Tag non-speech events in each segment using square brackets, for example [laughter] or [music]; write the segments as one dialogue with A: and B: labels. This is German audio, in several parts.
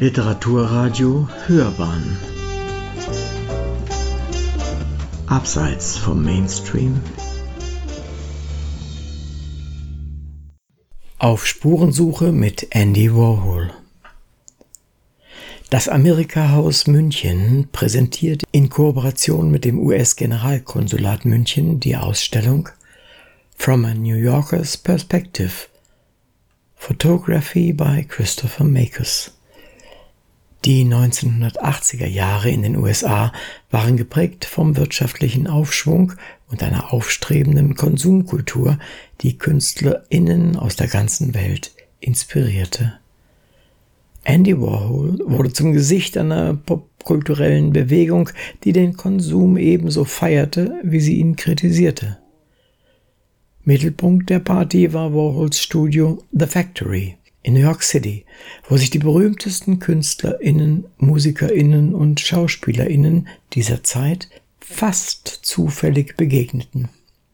A: Literaturradio Hörbahn. Abseits vom Mainstream. Auf Spurensuche mit Andy Warhol. Das Amerika-Haus München präsentiert in Kooperation mit dem US-Generalkonsulat München die Ausstellung From a New Yorker's Perspective Photography by Christopher Makers. Die 1980er Jahre in den USA waren geprägt vom wirtschaftlichen Aufschwung und einer aufstrebenden Konsumkultur, die KünstlerInnen aus der ganzen Welt inspirierte. Andy Warhol wurde zum Gesicht einer popkulturellen Bewegung, die den Konsum ebenso feierte, wie sie ihn kritisierte. Mittelpunkt der Party war Warhols Studio The Factory in New York City, wo sich die berühmtesten KünstlerInnen, MusikerInnen und SchauspielerInnen dieser Zeit fast zufällig begegneten.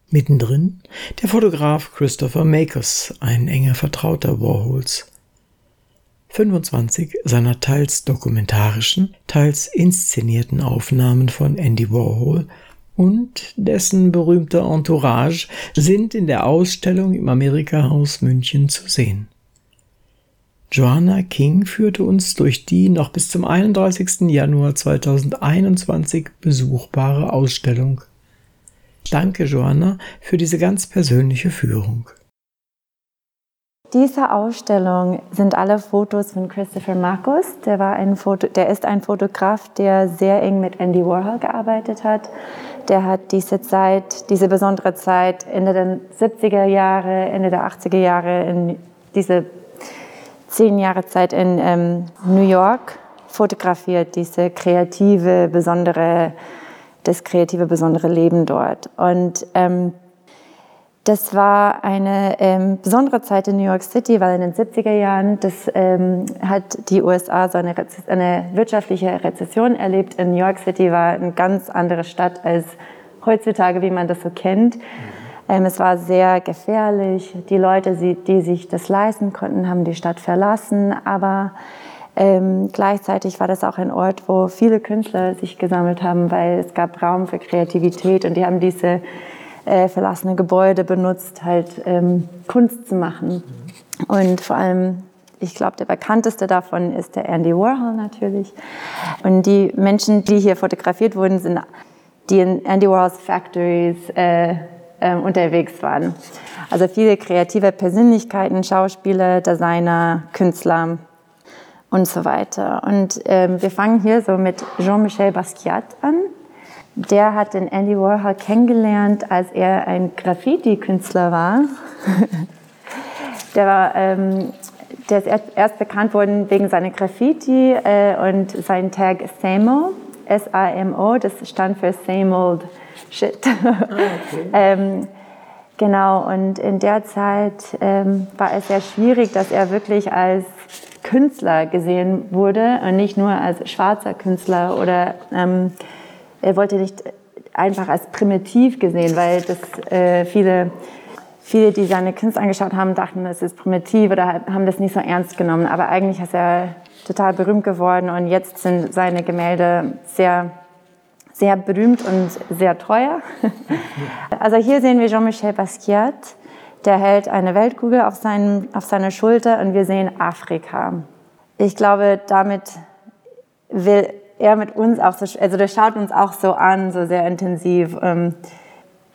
A: Mittendrin der Fotograf Christopher Makers, ein enger Vertrauter Warhols. 25 seiner teils dokumentarischen, teils inszenierten Aufnahmen von Andy Warhol und dessen berühmter Entourage sind in der Ausstellung im Amerika-Haus München zu sehen. Joanna King führte uns durch die noch bis zum 31. Januar 2021 besuchbare Ausstellung. Danke, Joanna, für diese ganz persönliche Führung.
B: Diese Ausstellung sind alle Fotos von Christopher Marcus. Der, war ein Foto, der ist ein Fotograf, der sehr eng mit Andy Warhol gearbeitet hat. Der hat diese Zeit, diese besondere Zeit, Ende der 70er Jahre, Ende der 80er Jahre, in diese zehn Jahre Zeit in ähm, New York fotografiert, diese kreative, besondere, das kreative, besondere Leben dort. Und ähm, das war eine ähm, besondere Zeit in New York City, weil in den 70er Jahren das, ähm, hat die USA so eine, eine, wirtschaftliche Rezession erlebt. In New York City war eine ganz andere Stadt als heutzutage, wie man das so kennt. Ähm, es war sehr gefährlich. Die Leute, die sich das leisten konnten, haben die Stadt verlassen. Aber ähm, gleichzeitig war das auch ein Ort, wo viele Künstler sich gesammelt haben, weil es gab Raum für Kreativität und die haben diese äh, verlassene Gebäude benutzt, halt ähm, Kunst zu machen. Und vor allem, ich glaube, der bekannteste davon ist der Andy Warhol natürlich. Und die Menschen, die hier fotografiert wurden, sind die in Andy Warhols Factories äh, äh, unterwegs waren. Also viele kreative Persönlichkeiten, Schauspieler, Designer, Künstler und so weiter. Und ähm, wir fangen hier so mit Jean-Michel Basquiat an. Der hat den Andy Warhol kennengelernt, als er ein Graffiti-Künstler war. [laughs] der, war ähm, der ist erst, erst, bekannt worden wegen seiner Graffiti äh, und sein Tag SAMO, S-A-M-O, das stand für Same Old Shit. Ah, okay. [laughs] ähm, genau, und in der Zeit ähm, war es sehr schwierig, dass er wirklich als Künstler gesehen wurde und nicht nur als schwarzer Künstler oder ähm, er wollte nicht einfach als primitiv gesehen, weil das äh, viele, viele, die seine Künste angeschaut haben, dachten, es ist primitiv oder haben das nicht so ernst genommen. Aber eigentlich ist er total berühmt geworden und jetzt sind seine Gemälde sehr, sehr berühmt und sehr teuer. [laughs] Also hier sehen wir Jean-Michel Basquiat, der hält eine Weltkugel auf, seinen, auf seiner Schulter und wir sehen Afrika. Ich glaube, damit will er mit uns auch so, also der schaut uns auch so an, so sehr intensiv.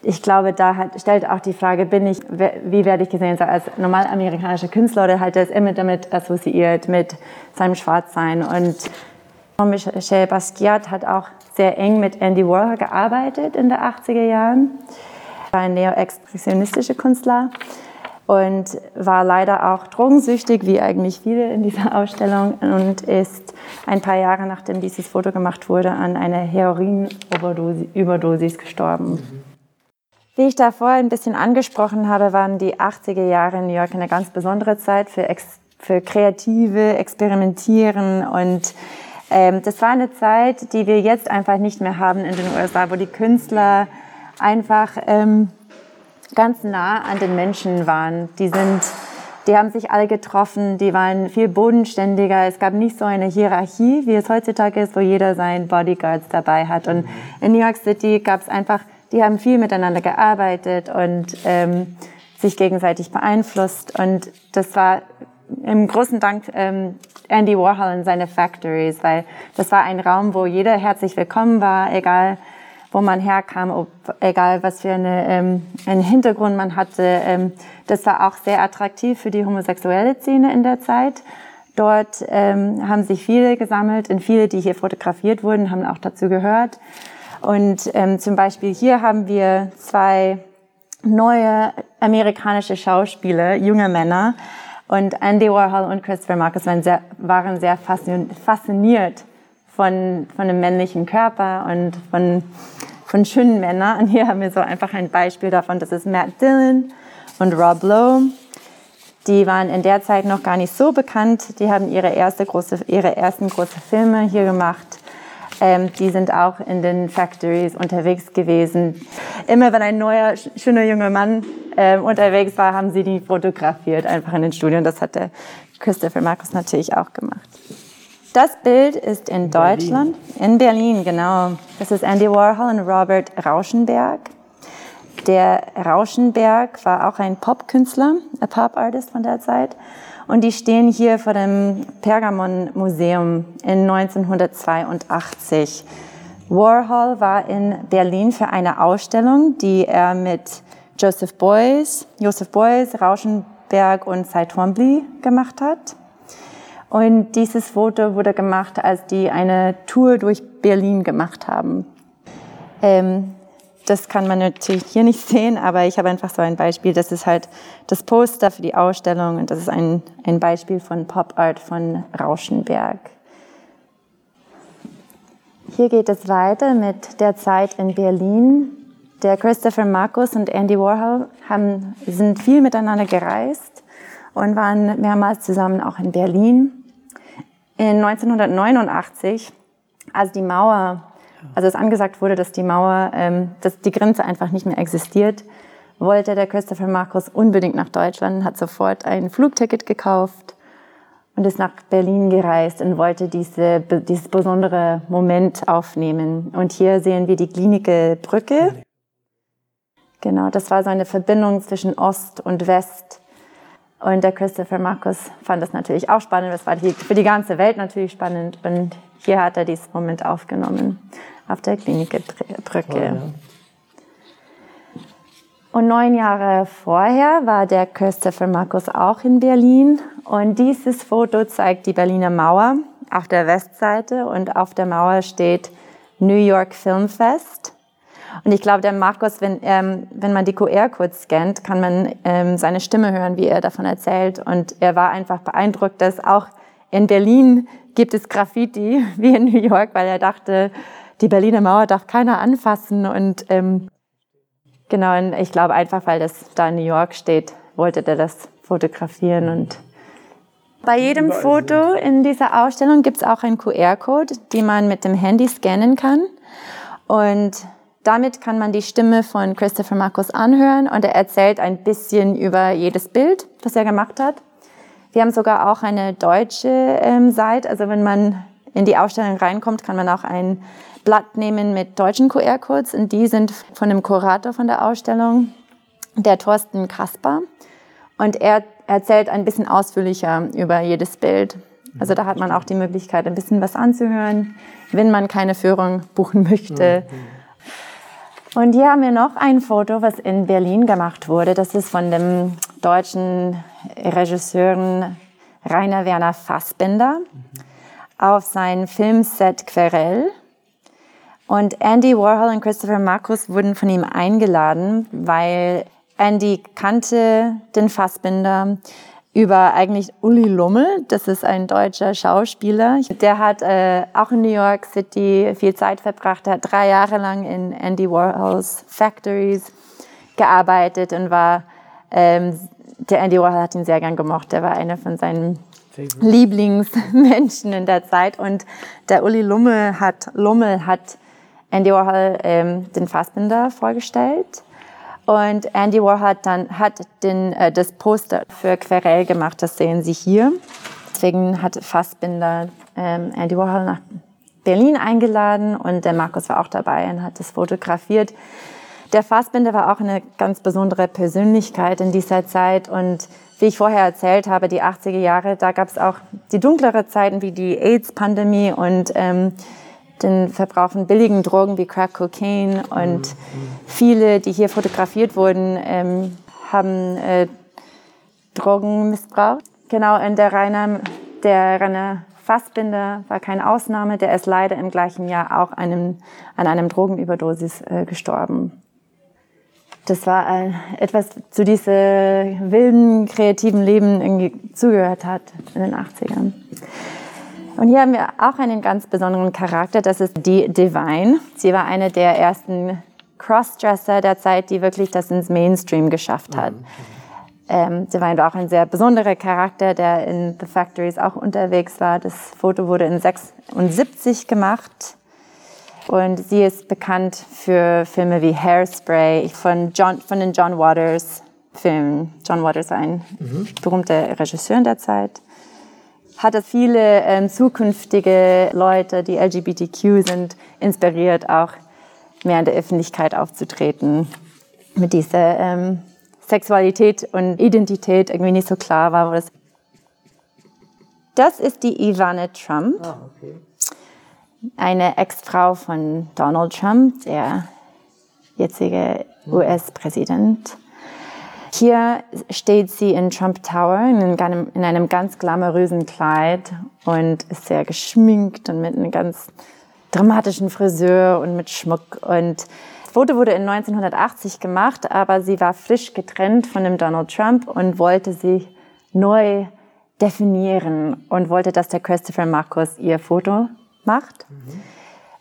B: Ich glaube, da hat, stellt auch die Frage, bin ich, wie werde ich gesehen, als normal amerikanischer Künstler oder halt das immer damit assoziiert mit seinem Schwarzsein. Und Michel Basquiat hat auch sehr eng mit Andy Warhol gearbeitet in den 80er Jahren. War ein neo-expressionistischer Künstler und war leider auch drogensüchtig, wie eigentlich viele in dieser Ausstellung, und ist ein paar Jahre nachdem dieses Foto gemacht wurde, an einer Heroin-Überdosis gestorben. Wie ich davor ein bisschen angesprochen habe, waren die 80er Jahre in New York eine ganz besondere Zeit für, Ex für kreative Experimentieren und ähm, das war eine Zeit, die wir jetzt einfach nicht mehr haben in den USA, wo die Künstler einfach ähm, ganz nah an den Menschen waren. Die sind die haben sich alle getroffen, die waren viel bodenständiger. Es gab nicht so eine Hierarchie, wie es heutzutage ist, wo jeder seinen Bodyguards dabei hat. Und in New York City gab es einfach, die haben viel miteinander gearbeitet und ähm, sich gegenseitig beeinflusst. Und das war im großen Dank ähm, Andy Warhol und seine Factories, weil das war ein Raum, wo jeder herzlich willkommen war, egal wo man herkam, ob, egal was für eine, ähm, einen Hintergrund man hatte. Ähm, das war auch sehr attraktiv für die homosexuelle Szene in der Zeit. Dort ähm, haben sich viele gesammelt und viele, die hier fotografiert wurden, haben auch dazu gehört. Und ähm, zum Beispiel hier haben wir zwei neue amerikanische Schauspieler, junge Männer. Und Andy Warhol und Christopher Marcus waren sehr, waren sehr fasziniert von, von dem männlichen Körper und von von schönen Männern. Und hier haben wir so einfach ein Beispiel davon. Das ist Matt Dillon und Rob Lowe. Die waren in der Zeit noch gar nicht so bekannt. Die haben ihre, erste große, ihre ersten großen Filme hier gemacht. Ähm, die sind auch in den Factories unterwegs gewesen. Immer wenn ein neuer, schöner junger Mann ähm, unterwegs war, haben sie die fotografiert, einfach in den Studien. Das hat der Christopher Markus natürlich auch gemacht. Das Bild ist in, in Deutschland, Berlin. in Berlin, genau. Das ist Andy Warhol und Robert Rauschenberg. Der Rauschenberg war auch ein Popkünstler, ein Pop-Artist von der Zeit. Und die stehen hier vor dem Pergamon-Museum in 1982. Warhol war in Berlin für eine Ausstellung, die er mit Joseph Beuys, Joseph Beuys, Rauschenberg und Cy Twombly gemacht hat. Und dieses Foto wurde gemacht, als die eine Tour durch Berlin gemacht haben. Ähm, das kann man natürlich hier nicht [laughs] sehen, aber ich habe einfach so ein Beispiel. Das ist halt das Poster für die Ausstellung und das ist ein, ein Beispiel von Pop Art von Rauschenberg. Hier geht es weiter mit der Zeit in Berlin. Der Christopher Marcus und Andy Warhol haben, sind viel miteinander gereist und waren mehrmals zusammen auch in Berlin. In 1989, als die Mauer, also es angesagt wurde, dass die Mauer, ähm, dass die Grenze einfach nicht mehr existiert, wollte der Christopher Markus unbedingt nach Deutschland, hat sofort ein Flugticket gekauft und ist nach Berlin gereist und wollte diese, dieses besondere Moment aufnehmen. Und hier sehen wir die Klinike Brücke. Genau, das war so eine Verbindung zwischen Ost und West und der Christopher Markus fand das natürlich auch spannend. Das war für die ganze Welt natürlich spannend. Und hier hat er diesen Moment aufgenommen auf der Klinikbrücke. Und neun Jahre vorher war der Christopher Markus auch in Berlin. Und dieses Foto zeigt die Berliner Mauer auf der Westseite. Und auf der Mauer steht New York Film Fest. Und ich glaube, der Markus, wenn, ähm, wenn man die QR-Codes scannt, kann man ähm, seine Stimme hören, wie er davon erzählt. Und er war einfach beeindruckt, dass auch in Berlin gibt es Graffiti [laughs] wie in New York, weil er dachte, die Berliner Mauer darf keiner anfassen. Und ähm, genau, und ich glaube einfach, weil das da in New York steht, wollte er das fotografieren und bei jedem Foto in dieser Ausstellung gibt es auch einen QR-Code, den man mit dem Handy scannen kann. Und damit kann man die Stimme von Christopher Markus anhören und er erzählt ein bisschen über jedes Bild, das er gemacht hat. Wir haben sogar auch eine deutsche ähm, Seite, also wenn man in die Ausstellung reinkommt, kann man auch ein Blatt nehmen mit deutschen QR-Codes und die sind von dem Kurator von der Ausstellung, der Thorsten Kasper. Und er erzählt ein bisschen ausführlicher über jedes Bild. Also da hat man auch die Möglichkeit, ein bisschen was anzuhören, wenn man keine Führung buchen möchte. Mhm. Und hier haben wir noch ein Foto, was in Berlin gemacht wurde. Das ist von dem deutschen Regisseur Rainer Werner Fassbinder auf sein Filmset Querell. Und Andy Warhol und Christopher Marcus wurden von ihm eingeladen, weil Andy kannte den Fassbinder über eigentlich Uli Lummel. Das ist ein deutscher Schauspieler. Der hat äh, auch in New York City viel Zeit verbracht. Er hat drei Jahre lang in Andy Warhols Factories gearbeitet und war, ähm, der Andy Warhol hat ihn sehr gern gemocht. Er war einer von seinen. Lieblingsmenschen in der Zeit. Und der Uli Lummel hat, Lummel hat Andy Warhol ähm, den Fassbinder vorgestellt. Und Andy Warhol hat dann hat den, äh, das Poster für Querel gemacht, das sehen Sie hier. Deswegen hat Fassbinder ähm, Andy Warhol nach Berlin eingeladen und der Markus war auch dabei und hat das fotografiert. Der Fassbinder war auch eine ganz besondere Persönlichkeit in dieser Zeit und wie ich vorher erzählt habe, die 80er Jahre, da gab es auch die dunklere Zeiten wie die AIDS-Pandemie und ähm, den Verbrauch von billigen Drogen wie Crack Cocaine und viele, die hier fotografiert wurden, ähm, haben äh, Drogen missbraucht. Genau, und der Rainer, der Rainer Fassbinder war keine Ausnahme, der ist leider im gleichen Jahr auch einem, an einem Drogenüberdosis äh, gestorben. Das war äh, etwas zu diesem wilden, kreativen Leben irgendwie zugehört hat in den 80ern. Und hier haben wir auch einen ganz besonderen Charakter, das ist die Divine. Sie war eine der ersten Crossdresser der Zeit, die wirklich das ins Mainstream geschafft hat. Ähm, Divine war auch ein sehr besonderer Charakter, der in The Factories auch unterwegs war. Das Foto wurde in 76 gemacht. Und sie ist bekannt für Filme wie Hairspray von, John, von den John Waters Filmen. John Waters war ein mhm. berühmter Regisseur in der Zeit hat es viele ähm, zukünftige Leute, die LGBTQ sind, inspiriert, auch mehr in der Öffentlichkeit aufzutreten. Mit dieser ähm, Sexualität und Identität irgendwie nicht so klar war. Das, das ist die Ivana Trump, ah, okay. Eine Ex-Frau von Donald Trump, der jetzige US-Präsident. Hier steht sie in Trump Tower in einem, in einem ganz glamourösen Kleid und ist sehr geschminkt und mit einem ganz dramatischen Friseur und mit Schmuck. Und das Foto wurde in 1980 gemacht, aber sie war frisch getrennt von dem Donald Trump und wollte sich neu definieren und wollte, dass der Christopher Marcus ihr Foto macht. Mhm.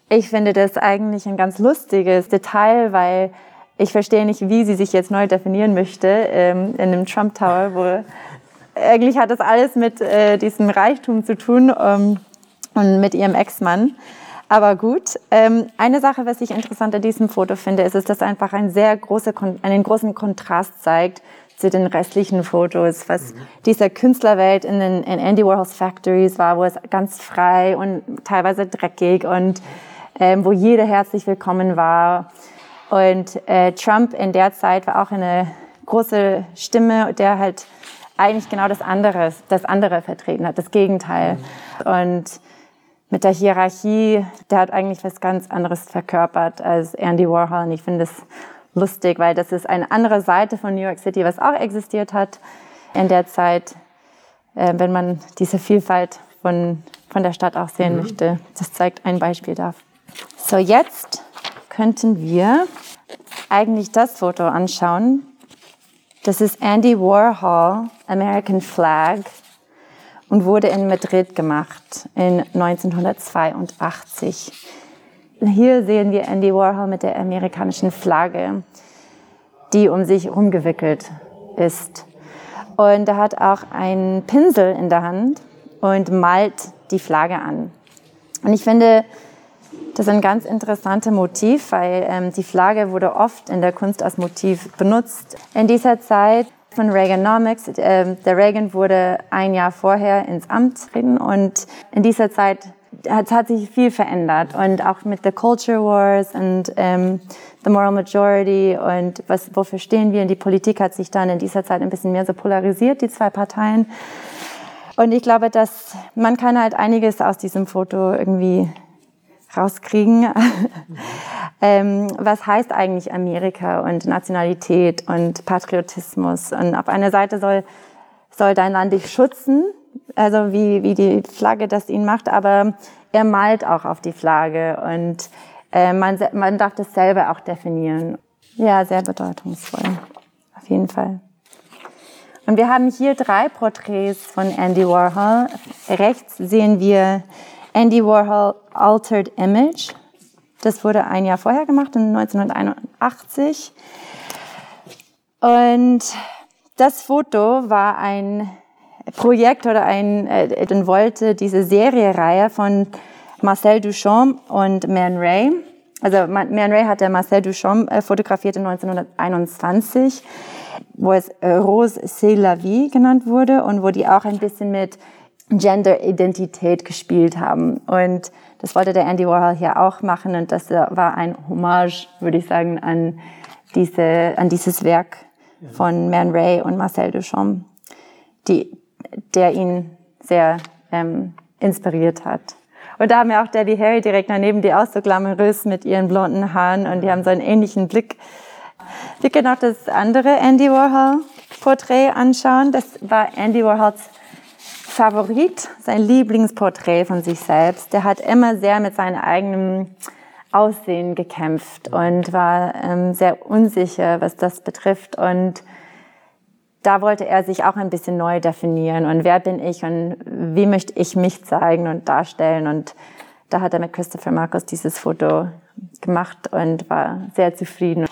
B: Ich finde das eigentlich ein ganz lustiges Detail, weil ich verstehe nicht, wie sie sich jetzt neu definieren möchte ähm, in dem Trump Tower, wo [laughs] eigentlich hat das alles mit äh, diesem Reichtum zu tun ähm, und mit ihrem Ex-Mann. Aber gut, ähm, eine Sache, was ich interessant an diesem Foto finde, ist, dass es einfach einen sehr große, einen großen Kontrast zeigt zu den restlichen Fotos, was mhm. dieser Künstlerwelt in, den, in Andy Warhols Factories war, wo es ganz frei und teilweise dreckig und ähm, wo jeder herzlich willkommen war. Und äh, Trump in der Zeit war auch eine große Stimme, der halt eigentlich genau das andere, das andere vertreten hat, das Gegenteil. Und mit der Hierarchie, der hat eigentlich was ganz anderes verkörpert als Andy Warhol. Und ich finde es lustig, weil das ist eine andere Seite von New York City, was auch existiert hat in der Zeit, äh, wenn man diese Vielfalt von, von der Stadt auch sehen mhm. möchte. Das zeigt ein Beispiel dafür. So, jetzt könnten wir eigentlich das Foto anschauen. Das ist Andy Warhol, American Flag, und wurde in Madrid gemacht in 1982. Hier sehen wir Andy Warhol mit der amerikanischen Flagge, die um sich rumgewickelt ist. Und er hat auch einen Pinsel in der Hand und malt die Flagge an. Und ich finde, das ist ein ganz interessantes Motiv, weil ähm, die Flagge wurde oft in der Kunst als Motiv benutzt. In dieser Zeit von Reaganomics, äh, der Reagan wurde ein Jahr vorher ins Amt treten und in dieser Zeit hat, hat sich viel verändert und auch mit The Culture Wars und ähm, The Moral Majority und was, wofür stehen wir? Und die Politik hat sich dann in dieser Zeit ein bisschen mehr so polarisiert, die zwei Parteien. Und ich glaube, dass man kann halt einiges aus diesem Foto irgendwie rauskriegen. [laughs] ähm, was heißt eigentlich Amerika und Nationalität und Patriotismus? Und auf einer Seite soll, soll dein Land dich schützen, also wie, wie die Flagge das ihn macht, aber er malt auch auf die Flagge und äh, man, man darf das selber auch definieren. Ja, sehr bedeutungsvoll, auf jeden Fall. Und wir haben hier drei Porträts von Andy Warhol. Rechts sehen wir Andy Warhol Altered Image. Das wurde ein Jahr vorher gemacht, in 1981. Und das Foto war ein Projekt oder ein, äh, wollte diese Seriereihe von Marcel Duchamp und Man Ray. Also Man Ray hat der Marcel Duchamp äh, fotografiert in 1921, wo es äh, Rose c'est la vie genannt wurde und wo die auch ein bisschen mit Gender-Identität gespielt haben. Und das wollte der Andy Warhol hier auch machen und das war ein Hommage, würde ich sagen, an, diese, an dieses Werk von Man Ray und Marcel Duchamp, die, der ihn sehr ähm, inspiriert hat. Und da haben wir auch Debbie Harry direkt daneben, die auch so glamourös mit ihren blonden Haaren und die haben so einen ähnlichen Blick. Wir können auch das andere Andy Warhol Porträt anschauen. Das war Andy Warhols Favorit, sein Lieblingsporträt von sich selbst. Der hat immer sehr mit seinem eigenen Aussehen gekämpft und war ähm, sehr unsicher, was das betrifft. Und da wollte er sich auch ein bisschen neu definieren. Und wer bin ich und wie möchte ich mich zeigen und darstellen? Und da hat er mit Christopher Marcus dieses Foto gemacht und war sehr zufrieden.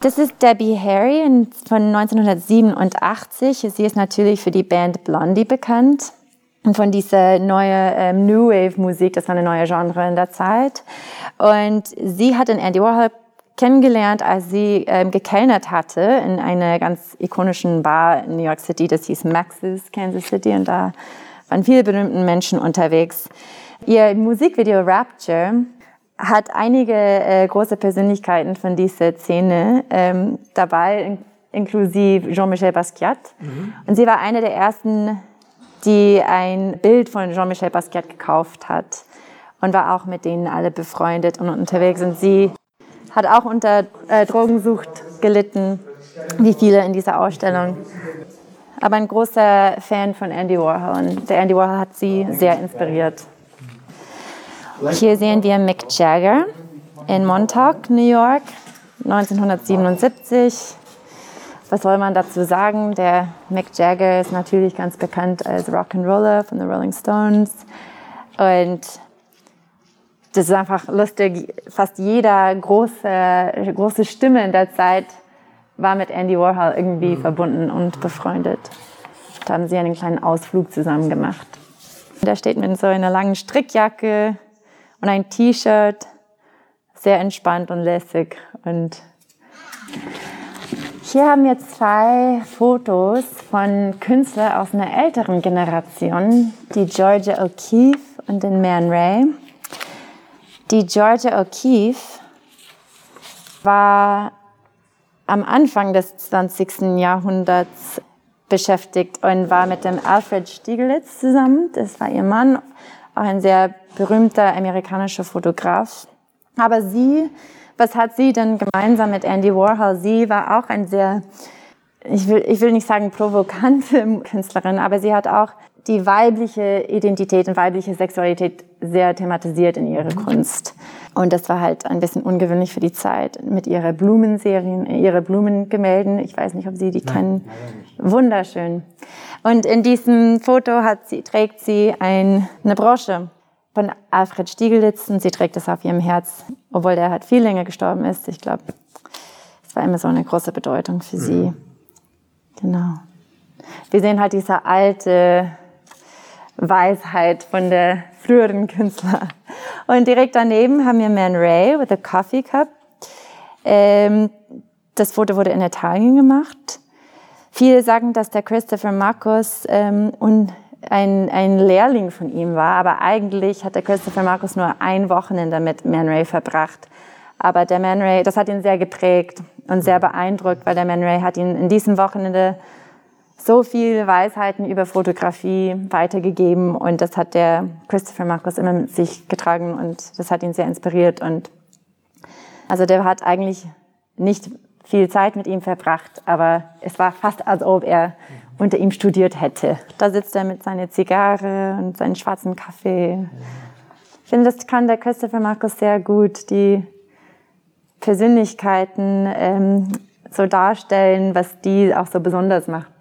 B: Das ist Debbie Harry von 1987. Sie ist natürlich für die Band Blondie bekannt und von dieser neuen ähm, New Wave Musik, das war eine neue Genre in der Zeit. Und sie hat den Andy Warhol kennengelernt, als sie ähm, gekellnert hatte in einer ganz ikonischen Bar in New York City, das hieß Max's Kansas City und da waren viele berühmte Menschen unterwegs. Ihr Musikvideo Rapture hat einige äh, große Persönlichkeiten von dieser Szene ähm, dabei, in, inklusive Jean-Michel Basquiat. Mhm. Und sie war eine der ersten, die ein Bild von Jean-Michel Basquiat gekauft hat und war auch mit denen alle befreundet und unterwegs. Und sie hat auch unter äh, Drogensucht gelitten, wie viele in dieser Ausstellung. Aber ein großer Fan von Andy Warhol und der Andy Warhol hat sie sehr inspiriert. Hier sehen wir Mick Jagger in Montauk, New York, 1977. Was soll man dazu sagen? Der Mick Jagger ist natürlich ganz bekannt als Rock'n'Roller von den Rolling Stones. Und das ist einfach lustig. Fast jeder große, große Stimme in der Zeit war mit Andy Warhol irgendwie mhm. verbunden und befreundet. Da haben sie einen kleinen Ausflug zusammen gemacht. Da steht mit so einer langen Strickjacke, und ein T-Shirt, sehr entspannt und lässig. Und hier haben wir zwei Fotos von Künstlern aus einer älteren Generation, die Georgia O'Keeffe und den Man Ray. Die Georgia O'Keeffe war am Anfang des 20. Jahrhunderts beschäftigt und war mit dem Alfred Stieglitz zusammen. Das war ihr Mann auch ein sehr berühmter amerikanischer Fotograf. Aber sie, was hat sie denn gemeinsam mit Andy Warhol? Sie war auch ein sehr, ich will, ich will nicht sagen provokante [laughs] Künstlerin, aber sie hat auch die weibliche Identität und weibliche Sexualität sehr thematisiert in ihrer Kunst. Und das war halt ein bisschen ungewöhnlich für die Zeit mit ihrer Blumenserien, ihre Blumengemälden. Ich weiß nicht, ob Sie die Nein, kennen. Wunderschön. Und in diesem Foto hat sie, trägt sie ein, eine Brosche von Alfred Stieglitz und sie trägt es auf ihrem Herz, obwohl der halt viel länger gestorben ist. Ich glaube, es war immer so eine große Bedeutung für sie. Mhm. Genau. Wir sehen halt diese alte Weisheit von der früheren Künstler. Und direkt daneben haben wir Man Ray with a Coffee Cup. Ähm, das Foto wurde in Italien gemacht. Viele sagen, dass der Christopher Marcus ähm, ein, ein Lehrling von ihm war, aber eigentlich hat der Christopher Marcus nur ein Wochenende mit Man Ray verbracht. Aber der Man Ray, das hat ihn sehr geprägt und sehr beeindruckt, weil der Man Ray hat ihn in diesem Wochenende so viel Weisheiten über Fotografie weitergegeben und das hat der Christopher Marcus immer mit sich getragen und das hat ihn sehr inspiriert und also der hat eigentlich nicht viel Zeit mit ihm verbracht, aber es war fast, als ob er unter ihm studiert hätte. Da sitzt er mit seiner Zigarre und seinem schwarzen Kaffee. Ich finde, das kann der Christopher Markus sehr gut, die Persönlichkeiten ähm, so darstellen, was die auch so besonders macht.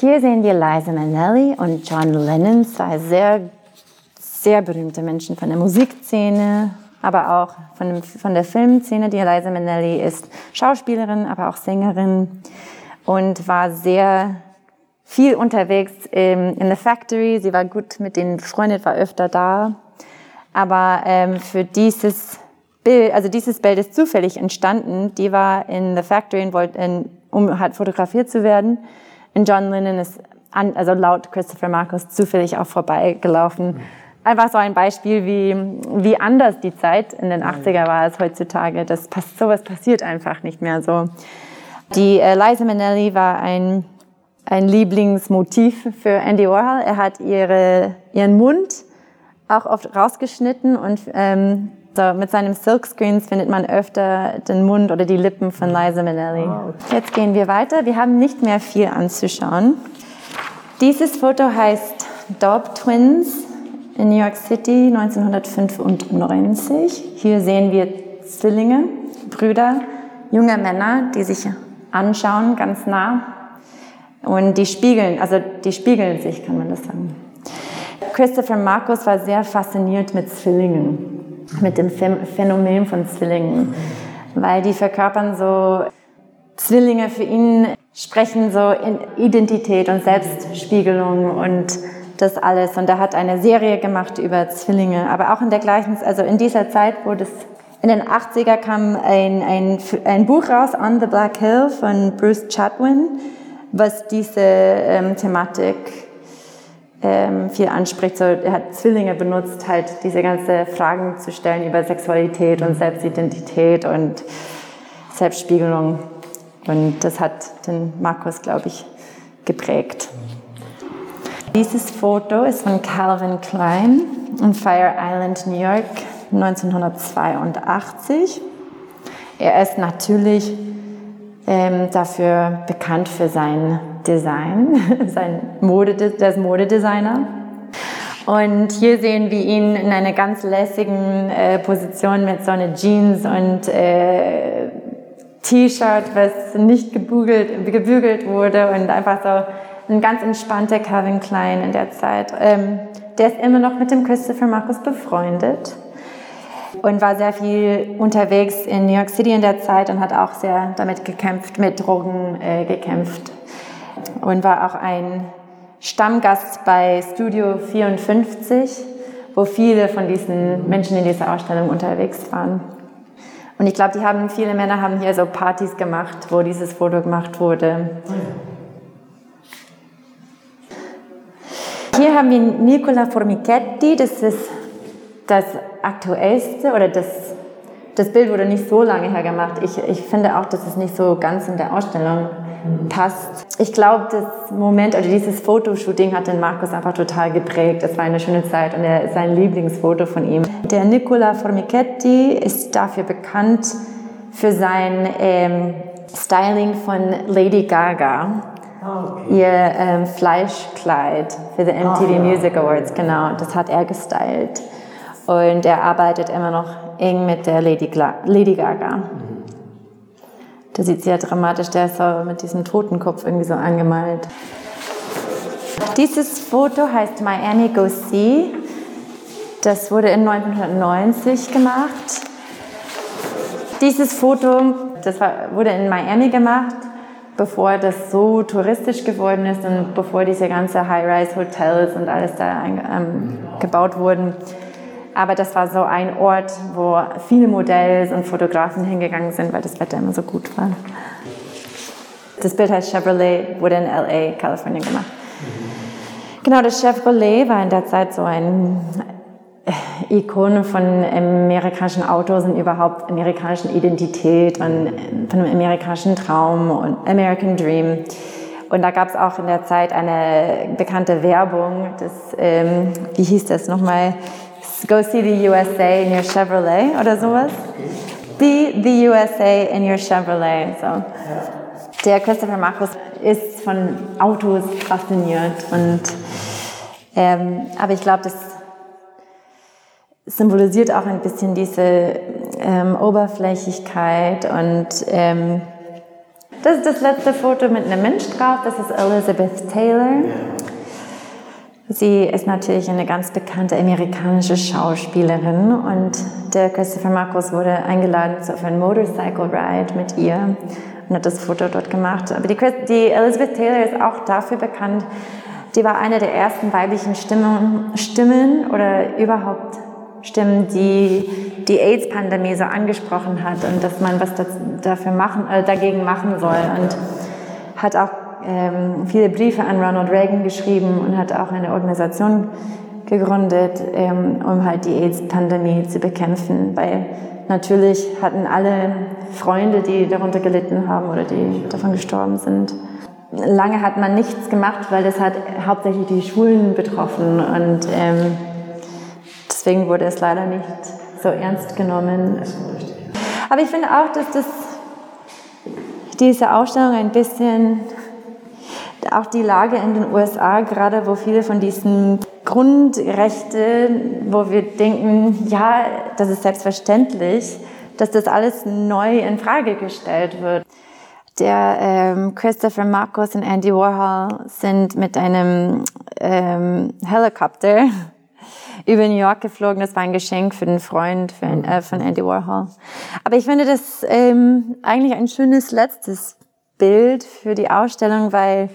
B: Hier sehen wir Liza Minnelli und John Lennon, zwei sehr, sehr berühmte Menschen von der Musikszene, aber auch von, von der Filmszene. Die Eliza Minnelli ist Schauspielerin, aber auch Sängerin und war sehr viel unterwegs in The Factory. Sie war gut mit denen befreundet, war öfter da. Aber ähm, für dieses Bild, also dieses Bild ist zufällig entstanden. Die war in The Factory, in, in, um halt fotografiert zu werden. Und John Lennon ist, an, also laut Christopher Marcus, zufällig auch vorbeigelaufen. Einfach so ein Beispiel, wie, wie anders die Zeit in den 80er war als heutzutage. Das, sowas passiert einfach nicht mehr so. Die äh, Liza Minnelli war ein, ein Lieblingsmotiv für Andy Warhol. Er hat ihre, ihren Mund auch oft rausgeschnitten und ähm, so mit seinem Silkscreens findet man öfter den Mund oder die Lippen von Liza Minnelli. Jetzt gehen wir weiter. Wir haben nicht mehr viel anzuschauen. Dieses Foto heißt Dob Twins in New York City 1995. Hier sehen wir Zwillinge, Brüder, junge Männer, die sich anschauen, ganz nah. Und die spiegeln, also die spiegeln sich, kann man das sagen. Christopher Marcus war sehr fasziniert mit Zwillingen, mit dem Phänomen von Zwillingen, weil die verkörpern so, Zwillinge für ihn sprechen so in Identität und Selbstspiegelung und das alles. Und er hat eine Serie gemacht über Zwillinge, aber auch in der gleichen, also in dieser Zeit, wo das in den 80er kam ein, ein, ein Buch raus, On the Black Hill von Bruce Chatwin, was diese ähm, Thematik ähm, viel anspricht. So, er hat Zwillinge benutzt, halt diese ganzen Fragen zu stellen über Sexualität und Selbstidentität und Selbstspiegelung. Und das hat den Markus, glaube ich, geprägt. Dieses Foto ist von Calvin Klein in Fire Island, New York 1982. Er ist natürlich ähm, dafür bekannt für sein Design, [laughs] sein Mode, ist Modedesigner. Und hier sehen wir ihn in einer ganz lässigen äh, Position mit so einer Jeans und äh, T-Shirt, was nicht gebügelt, gebügelt wurde und einfach so ein ganz entspannter Calvin Klein in der Zeit. Ähm, der ist immer noch mit dem Christopher Marcus befreundet und war sehr viel unterwegs in New York City in der Zeit und hat auch sehr damit gekämpft, mit Drogen äh, gekämpft und war auch ein Stammgast bei Studio 54, wo viele von diesen Menschen in dieser Ausstellung unterwegs waren. Und ich glaube, die haben, viele Männer haben hier so Partys gemacht, wo dieses Foto gemacht wurde. Hier haben wir Nicola Formichetti, das ist das aktuellste oder das, das Bild wurde nicht so lange her gemacht. Ich, ich finde auch, dass es nicht so ganz in der Ausstellung passt. Ich glaube, das Moment oder dieses Fotoshooting hat den Markus einfach total geprägt. Es war eine schöne Zeit und er ist sein Lieblingsfoto von ihm. Der Nicola Formichetti ist dafür bekannt für sein ähm, Styling von Lady Gaga. Okay. Ihr ähm, Fleischkleid für die MTV oh. Music Awards, genau, das hat er gestylt. Und er arbeitet immer noch eng mit der Lady, Gla Lady Gaga. Da sieht sehr dramatisch, der ist so mit diesem Totenkopf irgendwie so angemalt. Dieses Foto heißt Miami Go See. Das wurde in 1990 gemacht. Dieses Foto, das wurde in Miami gemacht bevor das so touristisch geworden ist und bevor diese ganze High-Rise-Hotels und alles da ähm, gebaut wurden. Aber das war so ein Ort, wo viele Modells und Fotografen hingegangen sind, weil das Wetter immer so gut war. Das Bild heißt Chevrolet, wurde in LA, Kalifornien gemacht. Genau, das Chevrolet war in der Zeit so ein Ikone von amerikanischen Autos und überhaupt amerikanischen Identität und von einem amerikanischen Traum und American Dream. Und da gab es auch in der Zeit eine bekannte Werbung, das, ähm, wie hieß das nochmal? Go see the USA in your Chevrolet oder sowas. Be the USA in your Chevrolet. So. Der Christopher Markus ist von Autos fasziniert und ähm, aber ich glaube, das symbolisiert auch ein bisschen diese ähm, Oberflächlichkeit und ähm, das ist das letzte Foto mit einem Mensch drauf, das ist Elizabeth Taylor. Sie ist natürlich eine ganz bekannte amerikanische Schauspielerin und der Christopher Marcos wurde eingeladen zu einem Motorcycle Ride mit ihr und hat das Foto dort gemacht. Aber die, die Elizabeth Taylor ist auch dafür bekannt, die war eine der ersten weiblichen Stimmen, Stimmen oder überhaupt Stimmen, die die AIDS-Pandemie so angesprochen hat und dass man was dafür machen, äh, dagegen machen soll. Und hat auch ähm, viele Briefe an Ronald Reagan geschrieben und hat auch eine Organisation gegründet, ähm, um halt die AIDS-Pandemie zu bekämpfen, weil natürlich hatten alle Freunde, die darunter gelitten haben oder die davon gestorben sind. Lange hat man nichts gemacht, weil das hat hauptsächlich die Schulen betroffen und ähm, deswegen wurde es leider nicht so ernst genommen. Aber ich finde auch, dass das, diese Ausstellung ein bisschen auch die Lage in den USA, gerade wo viele von diesen Grundrechten, wo wir denken, ja, das ist selbstverständlich, dass das alles neu in Frage gestellt wird. Der ähm, Christopher Marcos und Andy Warhol sind mit einem ähm, Helikopter [laughs] über New York geflogen. Das war ein Geschenk für den Freund für, äh, von Andy Warhol. Aber ich finde das ähm, eigentlich ein schönes letztes Bild für die Ausstellung, weil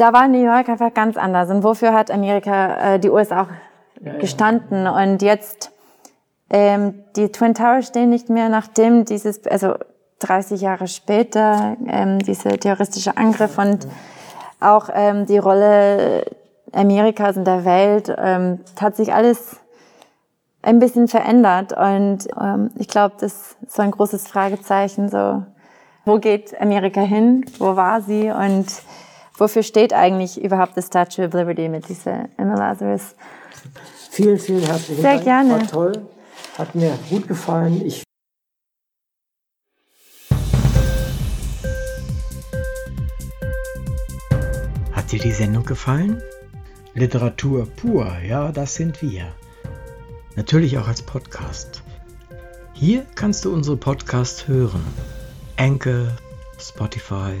B: da war New York einfach ganz anders. Und wofür hat Amerika, äh, die USA auch ja, gestanden? Ja. Und jetzt, ähm, die Twin Towers stehen nicht mehr, nachdem dieses, also 30 Jahre später, ähm, dieser terroristische Angriff und auch ähm, die Rolle Amerikas in der Welt, ähm, hat sich alles ein bisschen verändert. Und ähm, ich glaube, das ist so ein großes Fragezeichen, so, wo geht Amerika hin? Wo war sie? Und wofür steht eigentlich überhaupt das Statue of Liberty mit dieser Emma Lazarus?
A: Vielen, vielen herzlichen
B: Sehr
A: Dank.
B: gerne.
A: War toll. Hat mir gut gefallen. Ich Hat dir die Sendung gefallen? Literatur pur, ja, das sind wir. Natürlich auch als Podcast. Hier kannst du unsere Podcasts hören. Anchor, Spotify,